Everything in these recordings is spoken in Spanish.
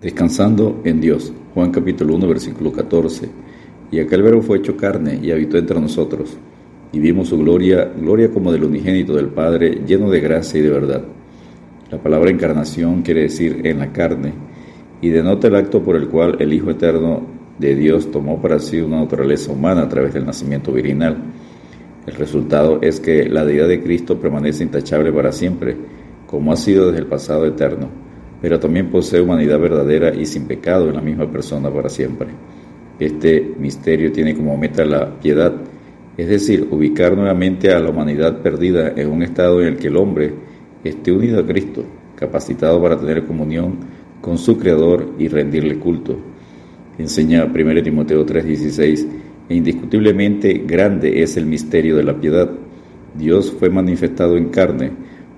Descansando en Dios. Juan capítulo 1 versículo 14. Y aquel verbo fue hecho carne y habitó entre nosotros. Y vimos su gloria, gloria como del unigénito del Padre, lleno de gracia y de verdad. La palabra encarnación quiere decir en la carne y denota el acto por el cual el Hijo Eterno de Dios tomó para sí una naturaleza humana a través del nacimiento virginal. El resultado es que la deidad de Cristo permanece intachable para siempre, como ha sido desde el pasado eterno pero también posee humanidad verdadera y sin pecado en la misma persona para siempre. Este misterio tiene como meta la piedad, es decir, ubicar nuevamente a la humanidad perdida en un estado en el que el hombre esté unido a Cristo, capacitado para tener comunión con su Creador y rendirle culto. Enseña 1 Timoteo 3:16, e indiscutiblemente grande es el misterio de la piedad. Dios fue manifestado en carne,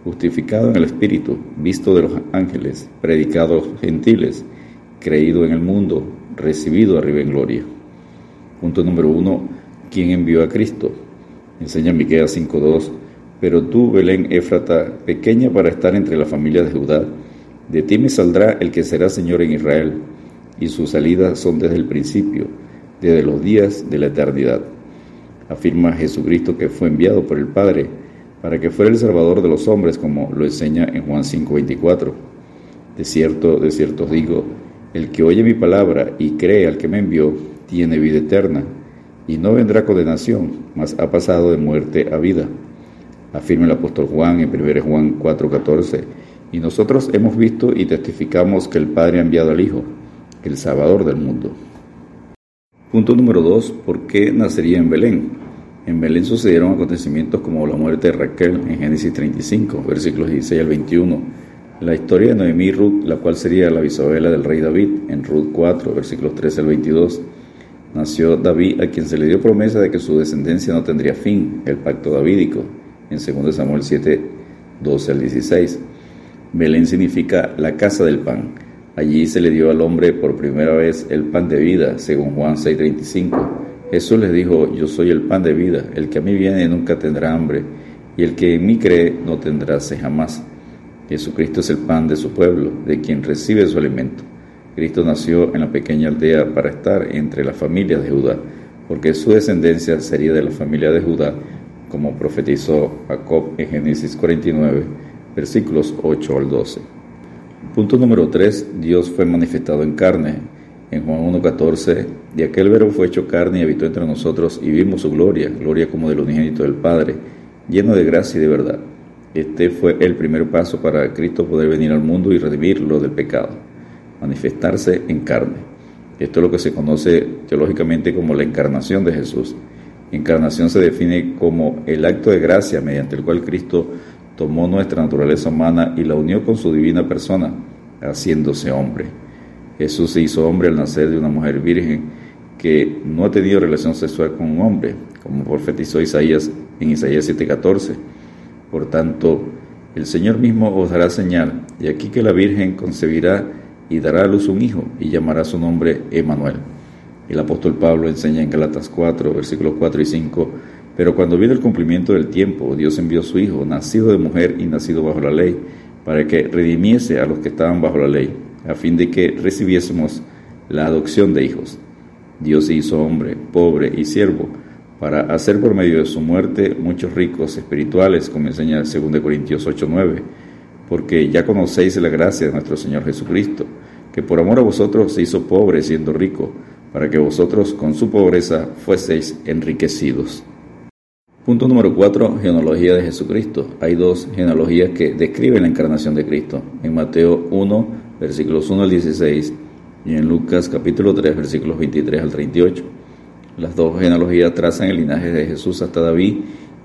justificado en el Espíritu, visto de los ángeles, predicado a los gentiles, creído en el mundo, recibido arriba en gloria. Punto número uno, ¿quién envió a Cristo? Enseña Miqueas 5.2, pero tú, Belén Éfrata, pequeña para estar entre la familia de Judá, de ti me saldrá el que será Señor en Israel, y sus salidas son desde el principio, desde los días de la eternidad. Afirma Jesucristo que fue enviado por el Padre, para que fuera el Salvador de los hombres, como lo enseña en Juan 5:24. De cierto, de cierto os digo, el que oye mi palabra y cree al que me envió, tiene vida eterna, y no vendrá condenación, mas ha pasado de muerte a vida. Afirma el apóstol Juan en 1 Juan 4:14, y nosotros hemos visto y testificamos que el Padre ha enviado al Hijo, el Salvador del mundo. Punto número 2. ¿Por qué nacería en Belén? En Belén sucedieron acontecimientos como la muerte de Raquel en Génesis 35, versículos 16 al 21, la historia de Noemí y Ruth, la cual sería la bisabuela del rey David, en Ruth 4, versículos 13 al 22. Nació David, a quien se le dio promesa de que su descendencia no tendría fin, el pacto davídico, en 2 Samuel 7, 12 al 16. Belén significa la casa del pan. Allí se le dio al hombre por primera vez el pan de vida, según Juan 6:35. Jesús les dijo, yo soy el pan de vida, el que a mí viene nunca tendrá hambre, y el que en mí cree no tendrá sed jamás. Jesucristo es el pan de su pueblo, de quien recibe su alimento. Cristo nació en la pequeña aldea para estar entre las familias de Judá, porque su descendencia sería de la familia de Judá, como profetizó Jacob en Génesis 49, versículos 8 al 12. Punto número 3. Dios fue manifestado en carne en Juan 1.14, de aquel verbo fue hecho carne y habitó entre nosotros y vimos su gloria, gloria como del unigénito del Padre, lleno de gracia y de verdad. Este fue el primer paso para Cristo poder venir al mundo y redimirlo del pecado, manifestarse en carne. Esto es lo que se conoce teológicamente como la encarnación de Jesús. Encarnación se define como el acto de gracia mediante el cual Cristo tomó nuestra naturaleza humana y la unió con su divina persona, haciéndose hombre. Jesús se hizo hombre al nacer de una mujer virgen que no ha tenido relación sexual con un hombre, como profetizó Isaías en Isaías 7:14. Por tanto, el Señor mismo os dará señal, y aquí que la Virgen concebirá y dará a luz un hijo, y llamará su nombre Emanuel. El apóstol Pablo enseña en Galatas 4, versículos 4 y 5, pero cuando vino el cumplimiento del tiempo, Dios envió su Hijo, nacido de mujer y nacido bajo la ley, para que redimiese a los que estaban bajo la ley a fin de que recibiésemos la adopción de hijos. Dios se hizo hombre, pobre y siervo, para hacer por medio de su muerte muchos ricos espirituales, como enseña 2 Corintios 8:9, porque ya conocéis la gracia de nuestro Señor Jesucristo, que por amor a vosotros se hizo pobre siendo rico, para que vosotros con su pobreza fueseis enriquecidos. Punto número 4. Genealogía de Jesucristo. Hay dos genealogías que describen la encarnación de Cristo. En Mateo 1, versículos 1 al 16, y en Lucas capítulo 3, versículos 23 al 38. Las dos genealogías trazan el linaje de Jesús hasta David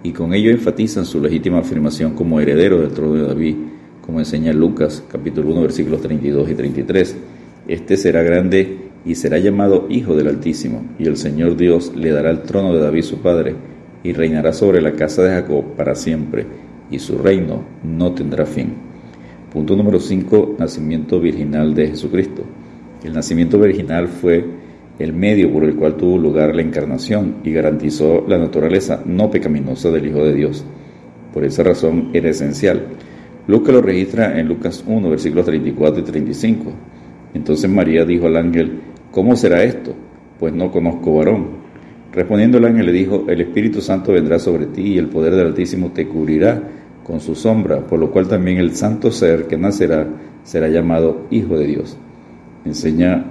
y con ello enfatizan su legítima afirmación como heredero del trono de David, como enseña Lucas capítulo 1, versículos 32 y 33. Este será grande y será llamado Hijo del Altísimo, y el Señor Dios le dará el trono de David su padre, y reinará sobre la casa de Jacob para siempre, y su reino no tendrá fin. Punto número 5, nacimiento virginal de Jesucristo. El nacimiento virginal fue el medio por el cual tuvo lugar la encarnación y garantizó la naturaleza no pecaminosa del Hijo de Dios. Por esa razón era esencial. Lucas lo registra en Lucas 1, versículos 34 y 35. Entonces María dijo al ángel, ¿cómo será esto? Pues no conozco varón. Respondiendo el ángel le dijo, el Espíritu Santo vendrá sobre ti y el poder del Altísimo te cubrirá con su sombra, por lo cual también el santo ser que nacerá será llamado Hijo de Dios. Enseña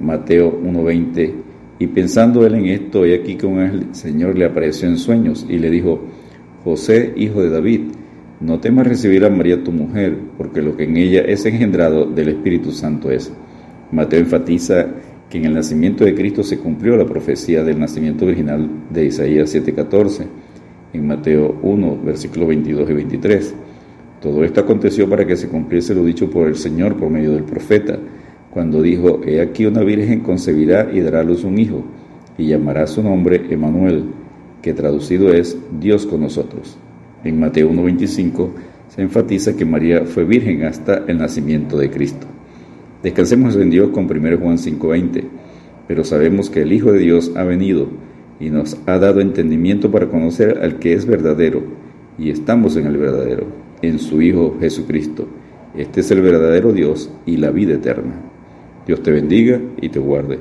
Mateo 1.20, y pensando él en esto, he aquí que un Señor le apareció en sueños y le dijo, José, hijo de David, no temas recibir a María tu mujer, porque lo que en ella es engendrado del Espíritu Santo es. Mateo enfatiza que en el nacimiento de Cristo se cumplió la profecía del nacimiento original de Isaías 7:14, en Mateo 1, versículos 22 y 23. Todo esto aconteció para que se cumpliese lo dicho por el Señor por medio del profeta, cuando dijo, He aquí una virgen concebirá y dará a luz un hijo, y llamará su nombre Emanuel, que traducido es Dios con nosotros. En Mateo 1:25 se enfatiza que María fue virgen hasta el nacimiento de Cristo. Descansemos en Dios con 1 Juan 5:20, pero sabemos que el Hijo de Dios ha venido y nos ha dado entendimiento para conocer al que es verdadero, y estamos en el verdadero, en su Hijo Jesucristo. Este es el verdadero Dios y la vida eterna. Dios te bendiga y te guarde.